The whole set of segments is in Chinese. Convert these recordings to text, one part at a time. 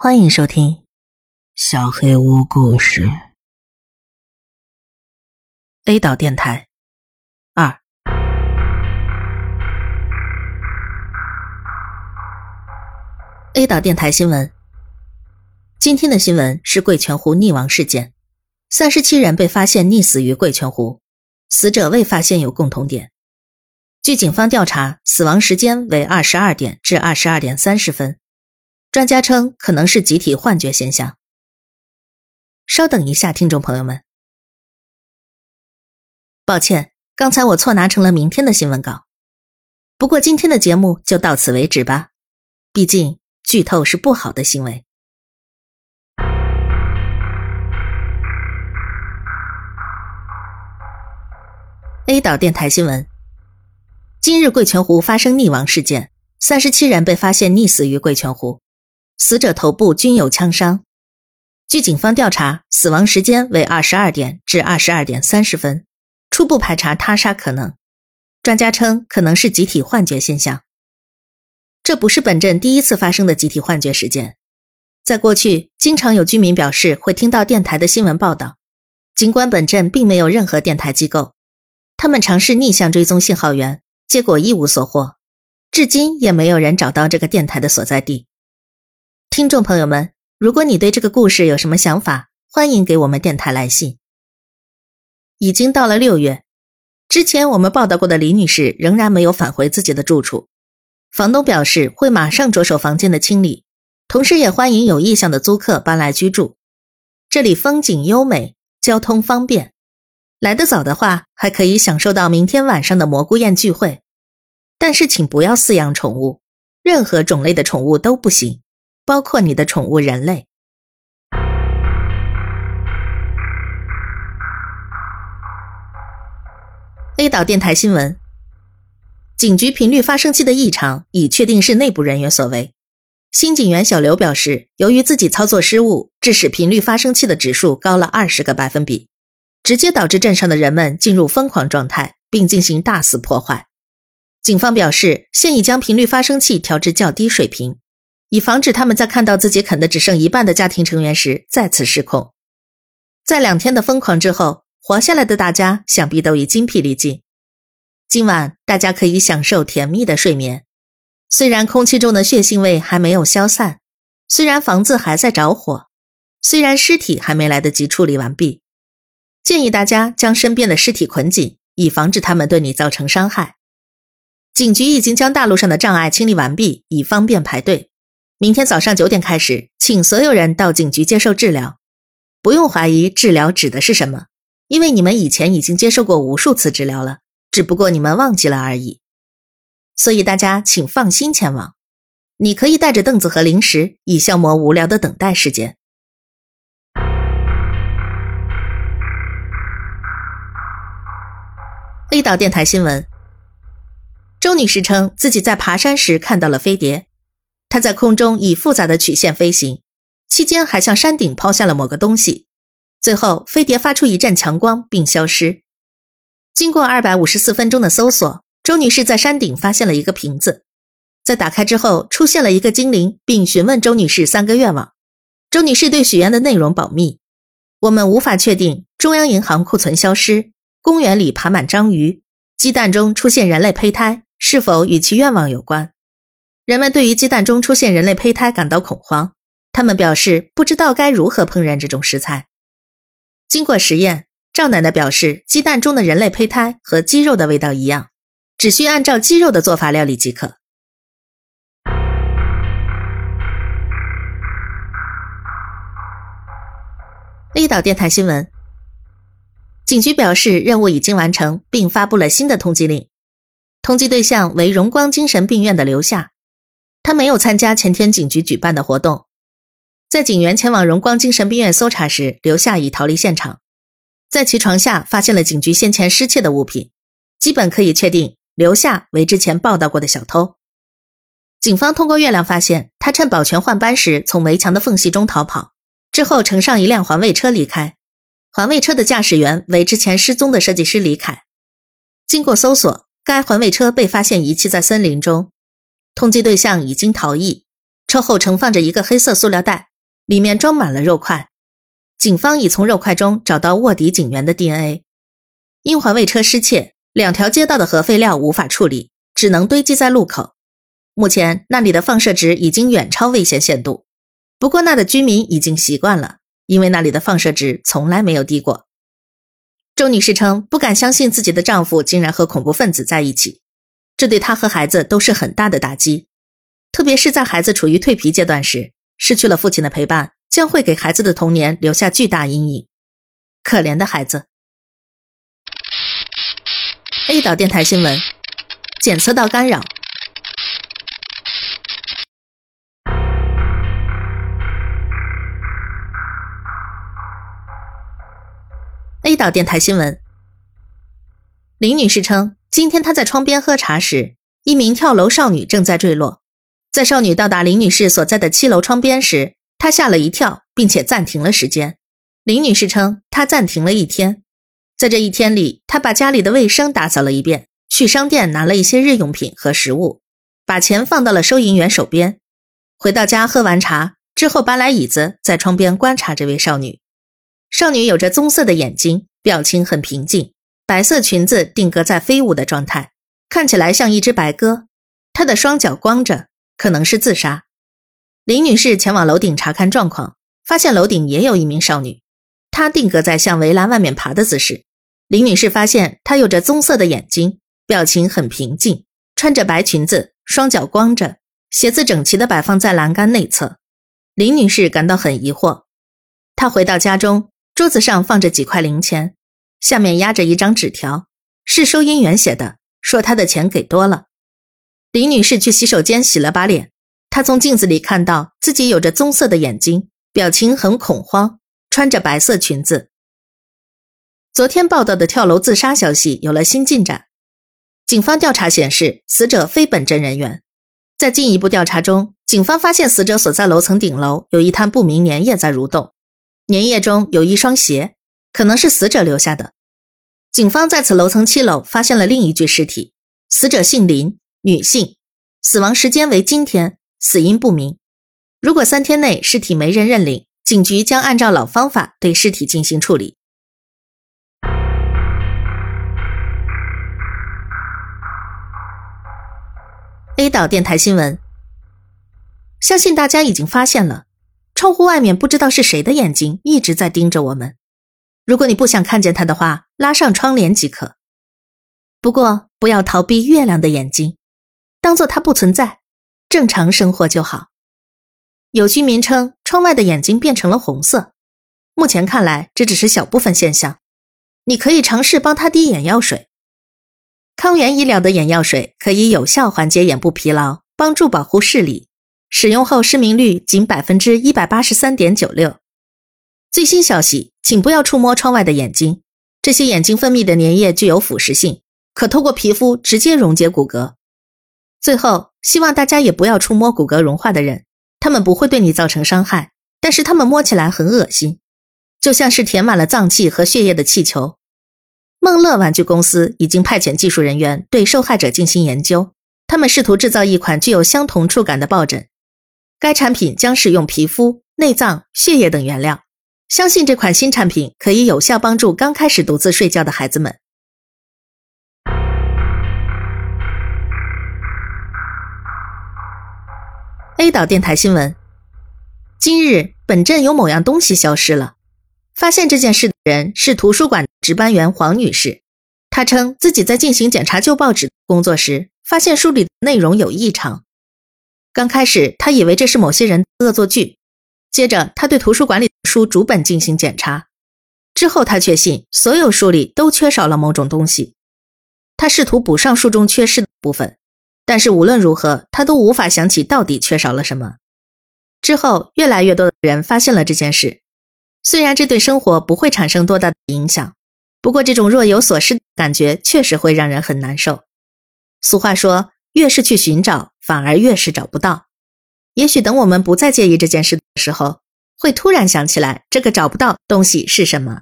欢迎收听《小黑屋故事》A 岛电台二。A 岛电台新闻。今天的新闻是贵泉湖溺亡事件，三十七人被发现溺死于贵泉湖，死者未发现有共同点。据警方调查，死亡时间为二十二点至二十二点三十分。专家称可能是集体幻觉现象。稍等一下，听众朋友们，抱歉，刚才我错拿成了明天的新闻稿。不过今天的节目就到此为止吧，毕竟剧透是不好的行为。A 岛电台新闻：今日贵泉湖发生溺亡事件，三十七人被发现溺死于贵泉湖。死者头部均有枪伤。据警方调查，死亡时间为二十二点至二十二点三十分，初步排查他杀可能。专家称可能是集体幻觉现象。这不是本镇第一次发生的集体幻觉事件，在过去经常有居民表示会听到电台的新闻报道，尽管本镇并没有任何电台机构，他们尝试逆向追踪信号源，结果一无所获，至今也没有人找到这个电台的所在地。听众朋友们，如果你对这个故事有什么想法，欢迎给我们电台来信。已经到了六月，之前我们报道过的李女士仍然没有返回自己的住处，房东表示会马上着手房间的清理，同时也欢迎有意向的租客搬来居住。这里风景优美，交通方便，来得早的话还可以享受到明天晚上的蘑菇宴聚会。但是请不要饲养宠物，任何种类的宠物都不行。包括你的宠物人类。A 岛电台新闻：警局频率发生器的异常已确定是内部人员所为。新警员小刘表示，由于自己操作失误，致使频率发生器的指数高了二十个百分比，直接导致镇上的人们进入疯狂状态，并进行大肆破坏。警方表示，现已将频率发生器调至较低水平。以防止他们在看到自己啃的只剩一半的家庭成员时再次失控。在两天的疯狂之后，活下来的大家想必都已精疲力尽。今晚大家可以享受甜蜜的睡眠。虽然空气中的血腥味还没有消散，虽然房子还在着火，虽然尸体还没来得及处理完毕，建议大家将身边的尸体捆紧，以防止他们对你造成伤害。警局已经将大路上的障碍清理完毕，以方便排队。明天早上九点开始，请所有人到警局接受治疗。不用怀疑治疗指的是什么，因为你们以前已经接受过无数次治疗了，只不过你们忘记了而已。所以大家请放心前往。你可以带着凳子和零食，以消磨无聊的等待时间。立岛电台新闻：周女士称自己在爬山时看到了飞碟。它在空中以复杂的曲线飞行，期间还向山顶抛下了某个东西。最后，飞碟发出一阵强光并消失。经过二百五十四分钟的搜索，周女士在山顶发现了一个瓶子，在打开之后出现了一个精灵，并询问周女士三个愿望。周女士对许愿的内容保密。我们无法确定中央银行库存消失、公园里爬满章鱼、鸡蛋中出现人类胚胎是否与其愿望有关。人们对于鸡蛋中出现人类胚胎感到恐慌，他们表示不知道该如何烹饪这种食材。经过实验，赵奶奶表示，鸡蛋中的人类胚胎和鸡肉的味道一样，只需按照鸡肉的做法料理即可。立岛电台新闻：警局表示任务已经完成，并发布了新的通缉令，通缉对象为荣光精神病院的刘夏。他没有参加前天警局举办的活动，在警员前往荣光精神病院搜查时，刘夏已逃离现场，在其床下发现了警局先前失窃的物品，基本可以确定刘夏为之前报道过的小偷。警方通过月亮发现，他趁保全换班时从围墙的缝隙中逃跑，之后乘上一辆环卫车离开，环卫车的驾驶员为之前失踪的设计师李凯。经过搜索，该环卫车被发现遗弃在森林中。通缉对象已经逃逸，车后盛放着一个黑色塑料袋，里面装满了肉块。警方已从肉块中找到卧底警员的 DNA。因环卫车失窃，两条街道的核废料无法处理，只能堆积在路口。目前那里的放射值已经远超危险限度，不过那的居民已经习惯了，因为那里的放射值从来没有低过。周女士称不敢相信自己的丈夫竟然和恐怖分子在一起，这对他和孩子都是很大的打击，特别是在孩子处于蜕皮阶段时，失去了父亲的陪伴，将会给孩子的童年留下巨大阴影。可怜的孩子。A 岛电台新闻：检测到干扰。A 岛电台新闻：林女士称，今天她在窗边喝茶时，一名跳楼少女正在坠落。在少女到达林女士所在的七楼窗边时，她吓了一跳，并且暂停了时间。林女士称，她暂停了一天。在这一天里，他把家里的卫生打扫了一遍，去商店拿了一些日用品和食物，把钱放到了收银员手边。回到家喝完茶之后，搬来椅子，在窗边观察这位少女。少女有着棕色的眼睛，表情很平静，白色裙子定格在飞舞的状态，看起来像一只白鸽。她的双脚光着，可能是自杀。林女士前往楼顶查看状况，发现楼顶也有一名少女，她定格在向围栏外面爬的姿势。林女士发现她有着棕色的眼睛，表情很平静，穿着白裙子，双脚光着，鞋子整齐地摆放在栏杆内侧。林女士感到很疑惑。她回到家中，桌子上放着几块零钱，下面压着一张纸条，是收银员写的，说她的钱给多了。李女士去洗手间洗了把脸，她从镜子里看到自己有着棕色的眼睛，表情很恐慌，穿着白色裙子。昨天报道的跳楼自杀消息有了新进展，警方调查显示死者非本镇人员。在进一步调查中，警方发现死者所在楼层顶楼有一滩不明粘液在蠕动，粘液中有一双鞋，可能是死者留下的。警方在此楼层七楼发现了另一具尸体，死者姓林，女性，死亡时间为今天，死因不明。如果三天内尸体没人认领，警局将按照老方法对尸体进行处理。A 岛电台新闻，相信大家已经发现了，窗户外面不知道是谁的眼睛一直在盯着我们。如果你不想看见他的话，拉上窗帘即可。不过不要逃避月亮的眼睛，当做它不存在，正常生活就好。有居民称，窗外的眼睛变成了红色。目前看来，这只是小部分现象。你可以尝试帮他滴眼药水。康源医疗的眼药水可以有效缓解眼部疲劳，帮助保护视力。使用后失明率仅百分之一百八十三点九六。最新消息，请不要触摸窗外的眼睛，这些眼睛分泌的粘液具有腐蚀性，可透过皮肤直接溶解骨骼。最后，希望大家也不要触摸骨骼融化的人，他们不会对你造成伤害，但是他们摸起来很恶心，就像是填满了脏器和血液的气球。梦乐玩具公司已经派遣技术人员对受害者进行研究，他们试图制造一款具有相同触感的抱枕。该产品将使用皮肤、内脏、血液等原料，相信这款新产品可以有效帮助刚开始独自睡觉的孩子们。A 岛电台新闻：今日本镇有某样东西消失了。发现这件事的人是图书馆值班员黄女士。她称自己在进行检查旧报纸工作时，发现书里的内容有异常。刚开始，她以为这是某些人恶作剧。接着，他对图书馆里的书逐本进行检查。之后，他确信所有书里都缺少了某种东西。他试图补上书中缺失的部分，但是无论如何，他都无法想起到底缺少了什么。之后，越来越多的人发现了这件事。虽然这对生活不会产生多大的影响，不过这种若有所失的感觉确实会让人很难受。俗话说，越是去寻找，反而越是找不到。也许等我们不再介意这件事的时候，会突然想起来这个找不到东西是什么。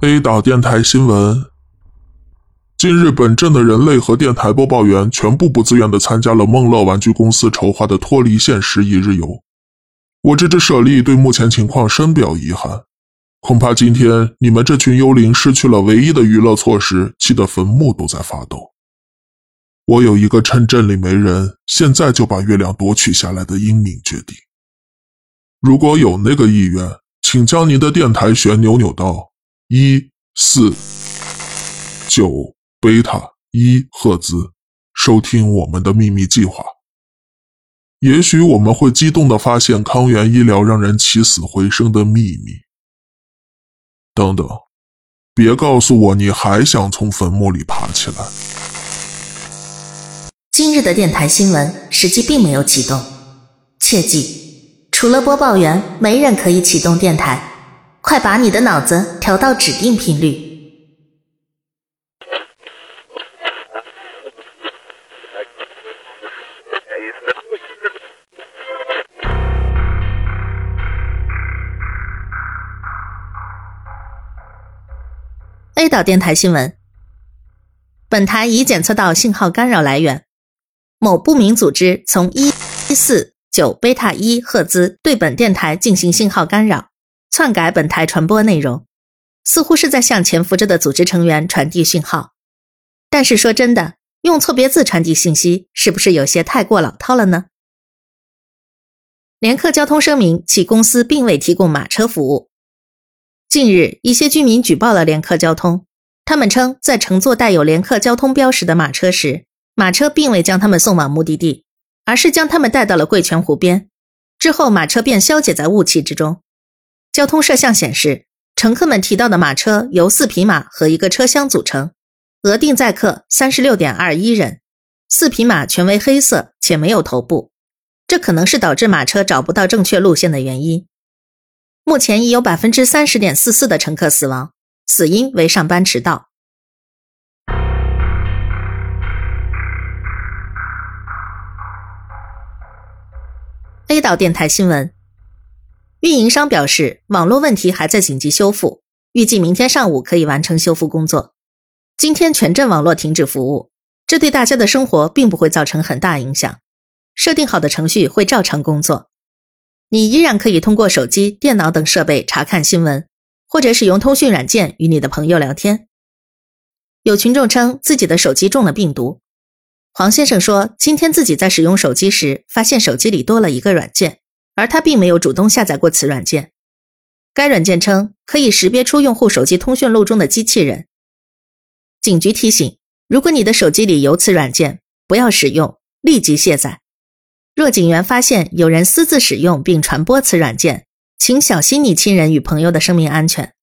A 岛电台新闻：近日，本镇的人类和电台播报员全部不自愿的参加了梦乐玩具公司筹划的脱离现实一日游。我这只舍利对目前情况深表遗憾，恐怕今天你们这群幽灵失去了唯一的娱乐措施，气得坟墓都在发抖。我有一个趁镇里没人，现在就把月亮夺取下来的英明决定。如果有那个意愿，请将您的电台旋钮扭到。一四九贝塔一赫兹，收听我们的秘密计划。也许我们会激动的发现康源医疗让人起死回生的秘密。等等，别告诉我你还想从坟墓里爬起来。今日的电台新闻实际并没有启动，切记，除了播报员，没人可以启动电台。快把你的脑子调到指定频率。A 岛电台新闻：本台已检测到信号干扰来源，某不明组织从一四九贝塔一赫兹对本电台进行信号干扰。篡改本台传播内容，似乎是在向潜伏着的组织成员传递讯号。但是说真的，用错别字传递信息，是不是有些太过老套了呢？联客交通声明，其公司并未提供马车服务。近日，一些居民举报了联客交通，他们称，在乘坐带有联客交通标识的马车时，马车并未将他们送往目的地，而是将他们带到了贵泉湖边，之后马车便消解在雾气之中。交通摄像显示，乘客们提到的马车由四匹马和一个车厢组成，额定载客三十六点二一人。四匹马全为黑色且没有头部，这可能是导致马车找不到正确路线的原因。目前已有百分之三十点四四的乘客死亡，死因为上班迟到。A 岛电台新闻。运营商表示，网络问题还在紧急修复，预计明天上午可以完成修复工作。今天全镇网络停止服务，这对大家的生活并不会造成很大影响。设定好的程序会照常工作，你依然可以通过手机、电脑等设备查看新闻，或者使用通讯软件与你的朋友聊天。有群众称自己的手机中了病毒。黄先生说，今天自己在使用手机时，发现手机里多了一个软件。而他并没有主动下载过此软件。该软件称可以识别出用户手机通讯录中的机器人。警局提醒：如果你的手机里有此软件，不要使用，立即卸载。若警员发现有人私自使用并传播此软件，请小心你亲人与朋友的生命安全。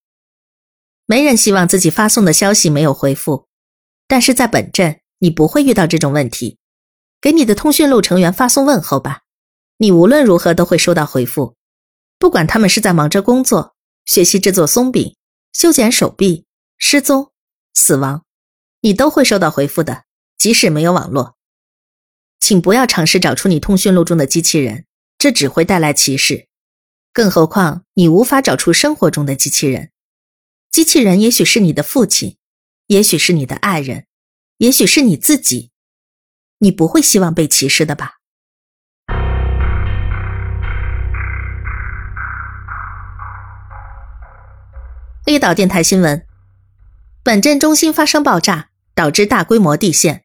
没人希望自己发送的消息没有回复，但是在本镇你不会遇到这种问题。给你的通讯录成员发送问候吧。你无论如何都会收到回复，不管他们是在忙着工作、学习制作松饼、修剪手臂、失踪、死亡，你都会收到回复的，即使没有网络。请不要尝试找出你通讯录中的机器人，这只会带来歧视。更何况你无法找出生活中的机器人，机器人也许是你的父亲，也许是你的爱人，也许是你自己。你不会希望被歧视的吧？A 岛电台新闻：本镇中心发生爆炸，导致大规模地陷，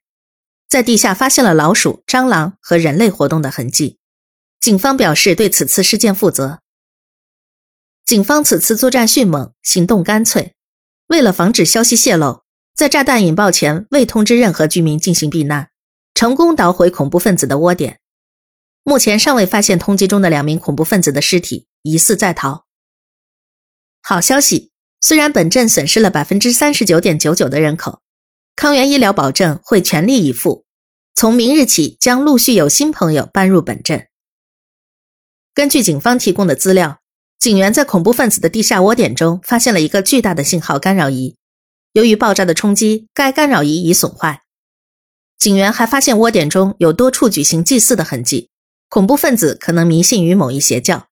在地下发现了老鼠、蟑螂和人类活动的痕迹。警方表示对此次事件负责。警方此次作战迅猛，行动干脆，为了防止消息泄露，在炸弹引爆前未通知任何居民进行避难，成功捣毁恐怖分子的窝点。目前尚未发现通缉中的两名恐怖分子的尸体，疑似在逃。好消息！虽然本镇损失了百分之三十九点九九的人口，康源医疗保证会全力以赴，从明日起将陆续有新朋友搬入本镇。根据警方提供的资料，警员在恐怖分子的地下窝点中发现了一个巨大的信号干扰仪，由于爆炸的冲击，该干扰仪已损坏。警员还发现窝点中有多处举行祭祀的痕迹，恐怖分子可能迷信于某一邪教，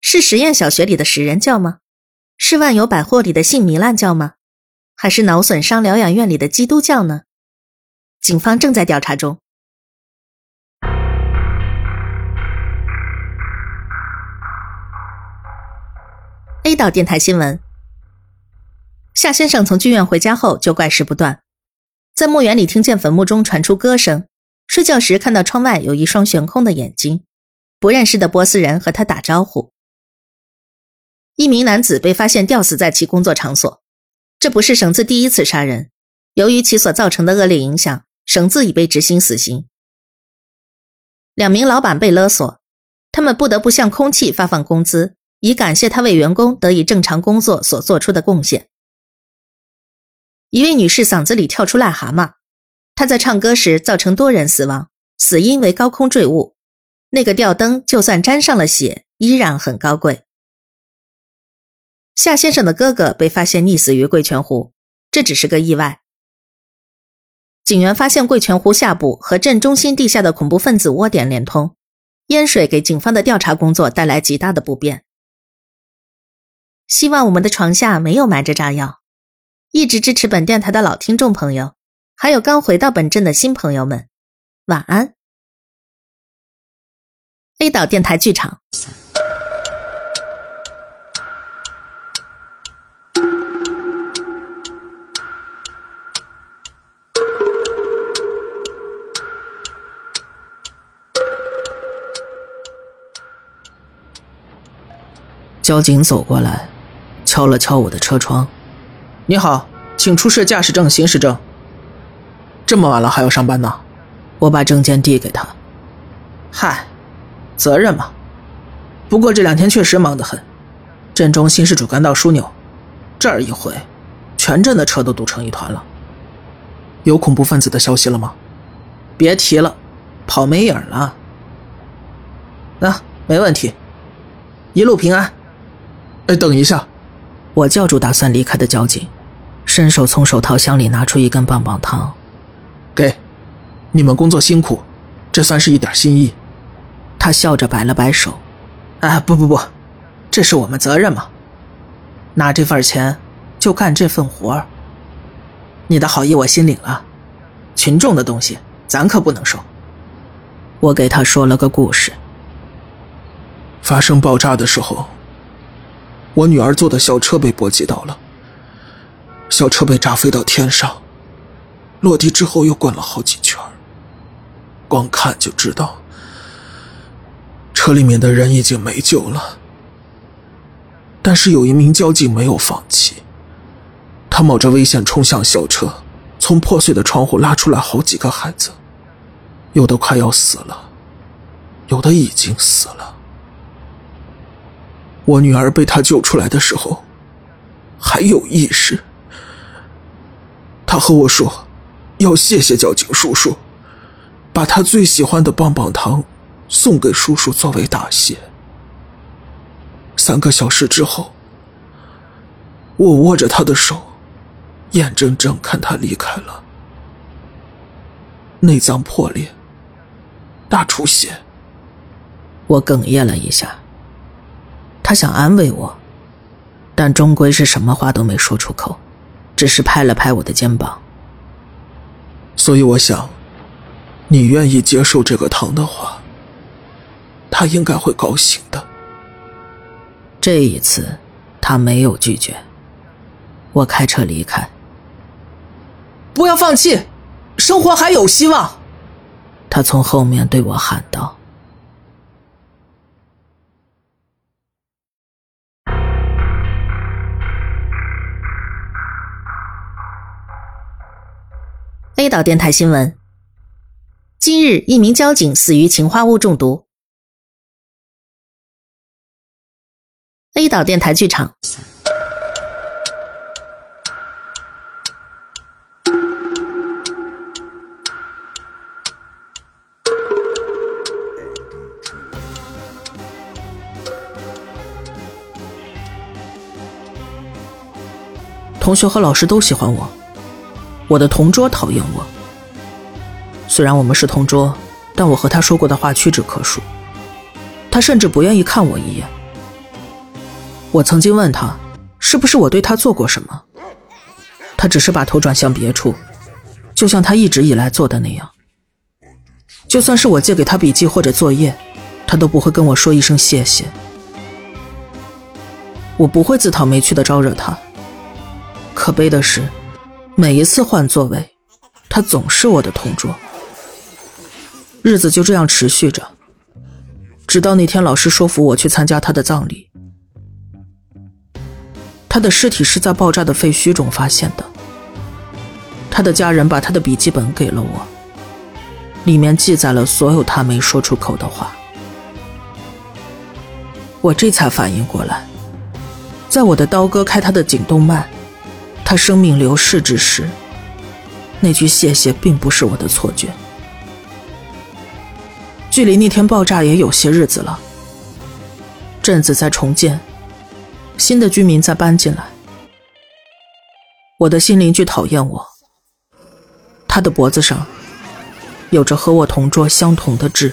是实验小学里的食人教吗？是万有百货里的性糜烂教吗？还是脑损伤疗养院里的基督教呢？警方正在调查中。A 岛电台新闻：夏先生从剧院回家后就怪事不断，在墓园里听见坟墓中传出歌声，睡觉时看到窗外有一双悬空的眼睛，不认识的波斯人和他打招呼。一名男子被发现吊死在其工作场所，这不是绳子第一次杀人。由于其所造成的恶劣影响，绳子已被执行死刑。两名老板被勒索，他们不得不向空气发放工资，以感谢他为员工得以正常工作所做出的贡献。一位女士嗓子里跳出癞蛤蟆，她在唱歌时造成多人死亡，死因为高空坠物。那个吊灯就算沾上了血，依然很高贵。夏先生的哥哥被发现溺死于贵泉湖，这只是个意外。警员发现贵泉湖下部和镇中心地下的恐怖分子窝点连通，淹水给警方的调查工作带来极大的不便。希望我们的床下没有埋着炸药。一直支持本电台的老听众朋友，还有刚回到本镇的新朋友们，晚安。A 岛电台剧场。交警走过来，敲了敲我的车窗。“你好，请出示驾驶证、行驶证。”这么晚了还要上班呢？我把证件递给他。嗨，责任嘛。不过这两天确实忙得很，镇中新市主干道枢纽，这儿一回，全镇的车都堵成一团了。有恐怖分子的消息了吗？别提了，跑没影了。那没问题，一路平安。哎，等一下！我叫住打算离开的交警，伸手从手套箱里拿出一根棒棒糖，给，你们工作辛苦，这算是一点心意。他笑着摆了摆手，啊，不不不，这是我们责任嘛，拿这份钱就干这份活儿。你的好意我心领了，群众的东西咱可不能收。我给他说了个故事，发生爆炸的时候。我女儿坐的校车被波及到了，校车被炸飞到天上，落地之后又滚了好几圈光看就知道，车里面的人已经没救了。但是有一名交警没有放弃，他冒着危险冲向校车，从破碎的窗户拉出来好几个孩子，有的快要死了，有的已经死了。我女儿被他救出来的时候，还有意识。他和我说，要谢谢交警叔叔，把他最喜欢的棒棒糖送给叔叔作为答谢。三个小时之后，我握着他的手，眼睁睁看他离开了，内脏破裂，大出血。我哽咽了一下。他想安慰我，但终归是什么话都没说出口，只是拍了拍我的肩膀。所以我想，你愿意接受这个糖的话，他应该会高兴的。这一次，他没有拒绝。我开车离开。不要放弃，生活还有希望。他从后面对我喊道。A 岛电台新闻：今日，一名交警死于氰化物中毒。A 岛电台剧场。同学和老师都喜欢我。我的同桌讨厌我，虽然我们是同桌，但我和他说过的话屈指可数。他甚至不愿意看我一眼。我曾经问他，是不是我对他做过什么？他只是把头转向别处，就像他一直以来做的那样。就算是我借给他笔记或者作业，他都不会跟我说一声谢谢。我不会自讨没趣的招惹他。可悲的是，每一次换座位，他总是我的同桌。日子就这样持续着，直到那天老师说服我去参加他的葬礼。他的尸体是在爆炸的废墟中发现的。他的家人把他的笔记本给了我，里面记载了所有他没说出口的话。我这才反应过来，在我的刀割开他的颈动脉，他生命流逝之时，那句谢谢并不是我的错觉。距离那天爆炸也有些日子了，镇子在重建。新的居民在搬进来，我的新邻居讨厌我。他的脖子上有着和我同桌相同的痣。